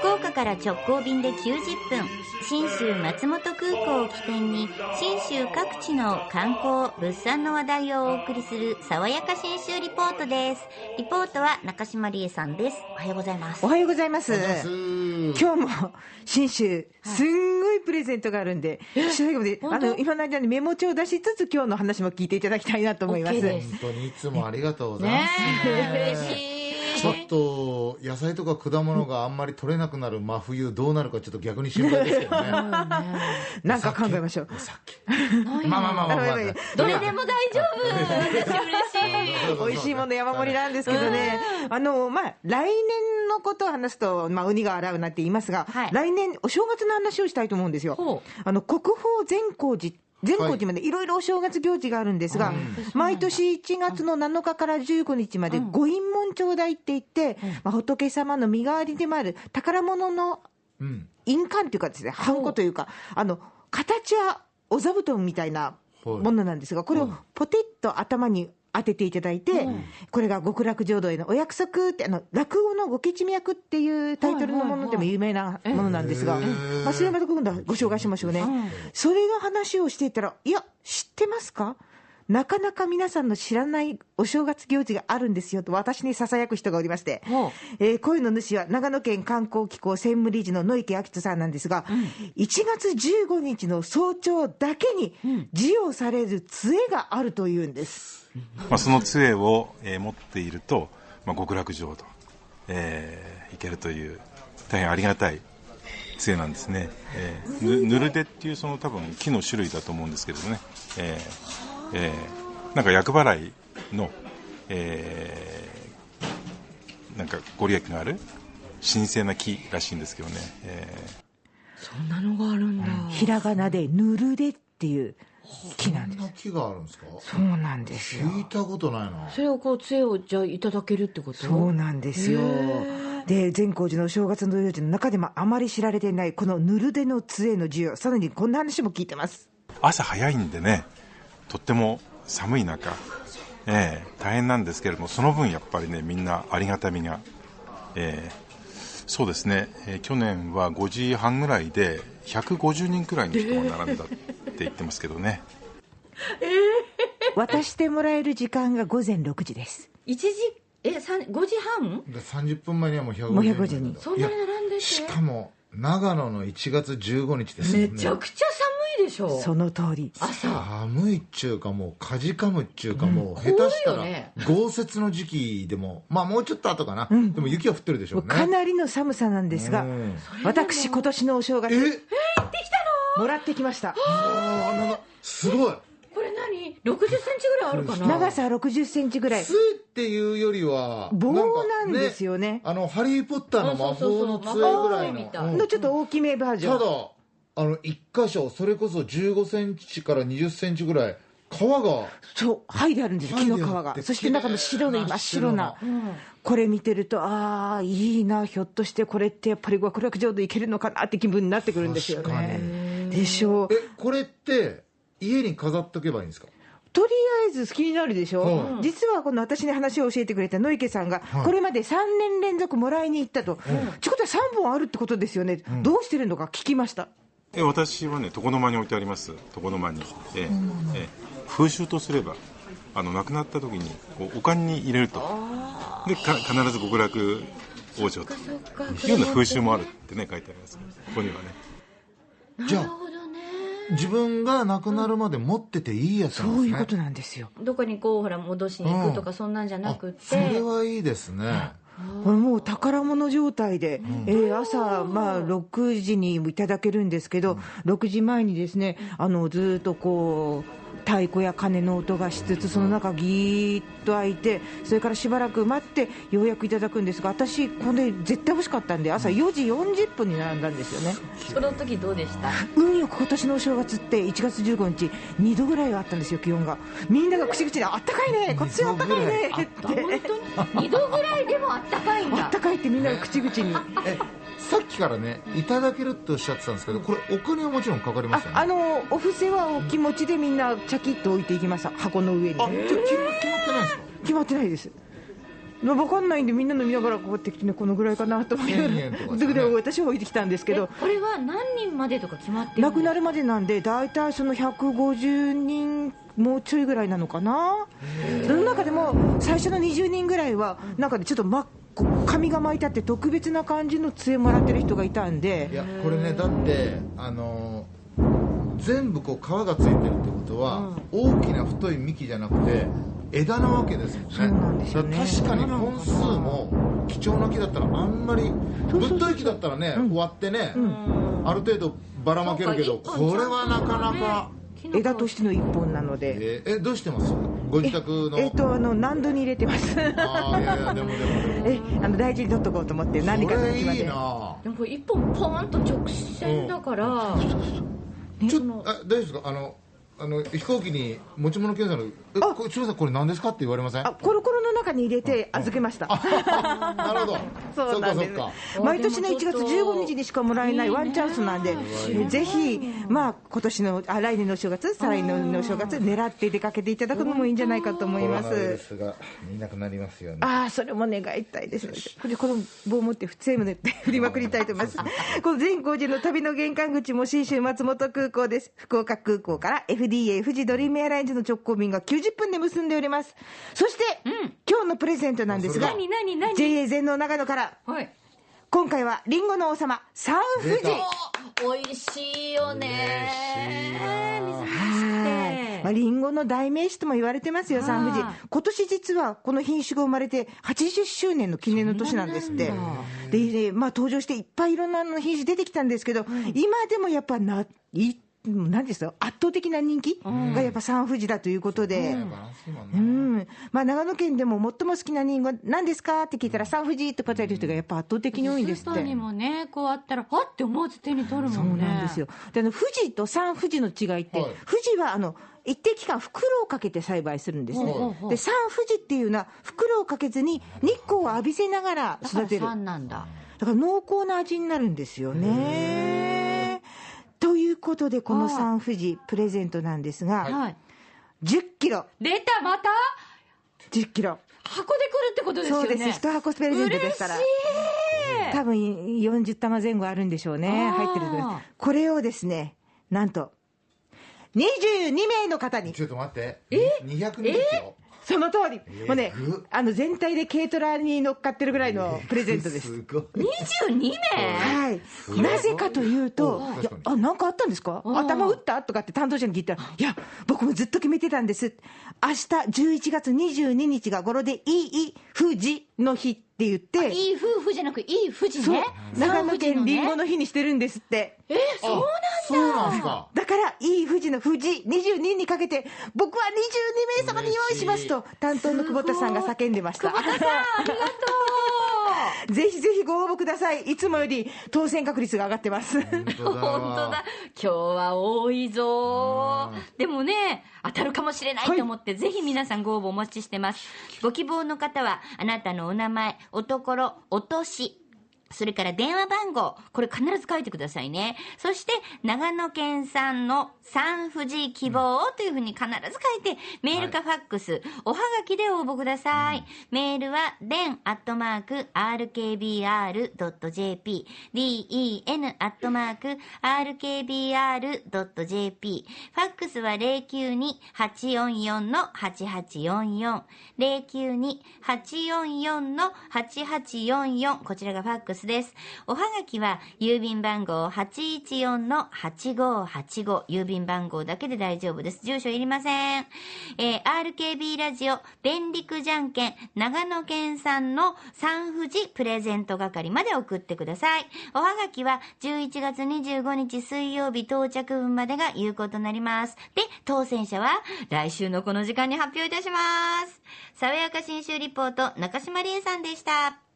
福岡から直行便で90分信州松本空港を起点に信州各地の観光物産の話題をお送りする爽やか信州リポートです。リポートは中島理恵さんです。おはようございます。おはようございます。今今日も新州、すんごいプレゼントがあるんで、最後まで、あの、今の間にメモ帳を出しつつ、今日の話も聞いていただきたいなと思います。本当にいつもありがとうございます、ね嬉しいちょっと野菜とか果物があんまり取れなくなる真冬どうなるかちょっと逆に心配ですけどね。なんか考えましょう。さっき。まあまあまあまあまあ、どれでも大丈夫。私嬉しい美味しいもの山盛りなんですけどね、あの、まあ、来年のことを話すと、まあ、鬼が洗うなって言いますが、はい。来年、お正月の話をしたいと思うんですよ。ほ。あの、国宝善光寺。善光寺までい。ろいろお正月行事があるんですが、毎年1月の7日から15日までご印門頂戴って言って、まあ、仏様の身代わりでもある宝物のうん。印鑑というかですね、ハンコというか、あの、形はお座布団みたいなものなんですが、これをポテッと頭に当てていただいて、これが極楽浄土へのお約束って、あの、落語のご吉脈っていうタイトルのものでも有名なものなんですが、へーまあ、それまた今度はご紹介しましょうね。それの話をしていたら、いや、知ってますか？なかなか皆さんの知らないお正月行事があるんですよと私に囁く人がおりまして、えー声の主は長野県観光機構専務理事の野池明人さんなんですが、1月15日の早朝だけに授与される杖があるというんです。まあ、その杖を、えー持っていると、まあ、極楽浄土、えー行けるという大変ありがたい杖なんですね、えーぬぬるでっていうその多分木の種類だと思うんですけれどね、えーえーなんか厄払いの、えーなんかご利益がある神聖な木らしいんですけどね、えそんなのがあるんだ。ひらがなでぬるでっていう木なんです。こんな木があるんですか？そうなんですよ。聞いたことないな。それをこう杖をじゃあいただけるってこと？そうなんですよ。で、善光寺のお正月の行事の中でもあまり知られていない、このぬるでの杖の授与、さらにこんな話も聞いてます。ー朝早いんでねとっても寒い中、えー大変なんですけれどもその分やっぱりねみんなありがたみが、えーそうですね、えー去年は5時半ぐらいで150人くらいの人が並んだって言ってますけどね、渡してもらえる時間が午前6時です。一時？え三5時半？で30分前にはもう150もう150人。そんなに並んでて？しかも長野の1月15日ですよね。めちゃくちゃ寒いでしょ。その通り。朝。寒いっちゅうかもうかじかむっちゅうかもう下手したら怖いよね。豪雪の時期でもまあもうちょっと後かな、でも雪は降ってるでしょうね。かなりの寒さなんですがうん、私、今年のお正月、え？もらってきました。ああなんかすごい。これ何？60センチぐらいあるかな？長さ60センチぐらい。杖っていうよりは棒かなんですよね。あのハリー・ポッターの魔法の杖ぐらいの。のちょっと大きめバージョン。ただあの一箇所それこそ15センチから20センチぐらい皮が。そう、剥いであるんです、木の皮が。そして中の白い真っ白な。これ見てると、ああ、いいな、ひょっとしてこれってやっぱり極楽浄土いけるのかなって気分になってくるんですよね。でしょう。えこれって家に飾っとけばいいんですか？とりあえず気になるでしょ、う。ん実はこの私に話を教えてくれた野池さんが、い。これまで3年連続もらいに行ったと、ちゅうことは3本あるってことですよね、どうしてるのか聞きました。え私はね床の間に置いてあります。床の間に、えーえー風習とすればあの亡くなった時にこうお棺に入れると。でか必ず極楽往生と。いうような風習もあるってね書いてあります。ここにはね。じゃあなるほどね。自分が亡くなるまで持ってていいやつなんですね。そういうことなんですよ。どこにこうほら戻しに行くとかそんなんじゃなくて、あそれはいいですね、これもう宝物状態で、えー朝、まあ、6時にいただけるんですけど、6時前にですね、あの、ずーっとこう、太鼓や鐘の音がしつつ、その中ぎーっと開いて、それからしばらく待って、ようやくいただくんですが、私、これ絶対欲しかったんで、朝4時40分に並んだんですよね。その時どうでした？運よく今年のお正月って1月15日、2度ぐらいあったんですよ、気温が。みんなが口々で、あったかいね、こっちはあったかいねって。本当に？2度ぐらいでもあったかいんだあったかいってみんなが口々に。えさっきからねいただけるっておっしゃってたんですけどこれお金はもちろんかかりますよね？ああのお布施はお気持ちでみんなチャキッと置いていきました。箱の上に。あ決ま決まってないんですか？決まってないです。分かんないんでみんなの見ながらこうやってきてねこのぐらいかなと思いな。が1000円とからですねでで私は置いてきたんですけど。これは何人までとか決まってる亡くなるるまでなんで大体その150人もうちょいぐらいなのかな？その中でも最初の20人ぐらいはなんかねちょっと真っこ紙が巻いてあって特別な感じの杖もらってる人がいたんいでやこれねだってあの全部こう皮がついてるってことは、大きな太い幹じゃなくて枝なわけですもんね。そうなんですよね。だから確かに本数も貴重な木だったらあんまりぶっとい木だったらね、割ってね、ある程度ばらまけるけどこれはなかなか、枝としての一本なので。えーえどうしてます？ご自宅の。えっとあの何度に入れてます。あーいやいやでもでも えあの大事に取っとこうと思って何かの時まで。いいな。でもこれ一本ポーンと直線だから、ちょっとあ大丈夫ですか？あのあの飛行機に持ち物検査の「えこれすみませんこれ何ですか?」って言われません？あコロコロの中に入れて預けました、なるほど。そうなんです。毎年ね1月15日にしかもらえないワンチャンスなんで、えぜひ、まあ今年のあ来年のお正月、再来年のお正月、狙って出かけていただくのもいいんじゃないかと思いまコロナウイルす。スがいなくなりますようにああ、それも願いたいです。ね。これ、この棒を持って、セームで振りまくりたいと思います。この全光寺の旅の玄関口も信州松本空港です。福岡空港から FDA 富士ドリームエアラインズの直行便が90分で結んでおります。そして、のプレゼントなんですが、何何何 JA 全農長野から、はい。今回はリンゴの王様、サンフジ。出た。お美味しいよね。はい。まあ、リンゴの代名詞とも言われてますよ、サンフジ。はい。今年実はこの品種が生まれて80周年の記念の年なんですって。で、でまあ登場していっぱいいろんな品種出てきたんですけど、今でもやっぱな、い何ですか圧倒的な人気がやっぱサンフジだということで、うね。ん。まあ、長野県でも最も好きなリンゴ何ですか？って聞いたらサンフジって答える人がやっぱ圧倒的に多いんですって。スーパーに。もねこうあったらあって思わず手に取るそもね。うんなんですよ。であの富士とサン富士の違いって、はい。富士はあの一定期間袋をかけて栽培するんですね。ほうほうほうでサン富士っていうのは袋をかけずに日光を浴びせながら育てる。3なんだ。だから濃厚な味になるんですよね。ということでこのサン富士プレゼントなんですが、はい。10キロ。出たまた？10キロ。箱で来るってことですよね。そうです。一箱プレゼントですから。嬉しい。多分40玉前後あるんでしょうね。入ってるこれをですね、なんと、22名の方に、ちょっと待って。え？220キロ？その通り、えーもうねぐ、あの全体で軽トラに乗っかってるぐらいのプレゼントです。すごい。22名はい、なぜかというと、いやあなんかあったんですか、うん頭打った？とかって担当者に聞いたら、いや、僕もずっと決めてたんです、明日11月22日が語呂でいい富士の日って言って、いい夫婦じゃなくいい富士ね。長野県りんごのの日にしてるんですって。えそうなんだ。そうなんすかだから、いい富士の富士22にかけて、僕は22名様に用意しますと、担当の久保田さんが叫んでました。久保田さんありがとぜひぜひご応募ください。いつもより当選確率が上がってます。本当だ今日は多いぞ。でもね当たるかもしれない。と思って、ぜひ皆さんご応募お待ちしてます。ご希望の方はあなたのお名前おところお年それから電話番号、これ必ず書いてくださいね。そして、長野県産の産富士希望というふうに必ず書いて、メールかファックス、おはがきで応募ください。メールは、den アットマーク rkbr.jp、den アットマーク rkbr.jp、ファックスは092-844-8844、092-844-8844、こちらがファックスです。おはがきは、郵便番号814-8585、郵便番号だけで大丈夫です。住所いりません。えー RKB ラジオ、便陸じゃんけん、長野県産の産富士プレゼント係まで送ってください。おはがきは、11月25日水曜日到着分までが有効となります。で、当選者は、来週のこの時間に発表いたします。爽やか新州リポート、中島理恵さんでした。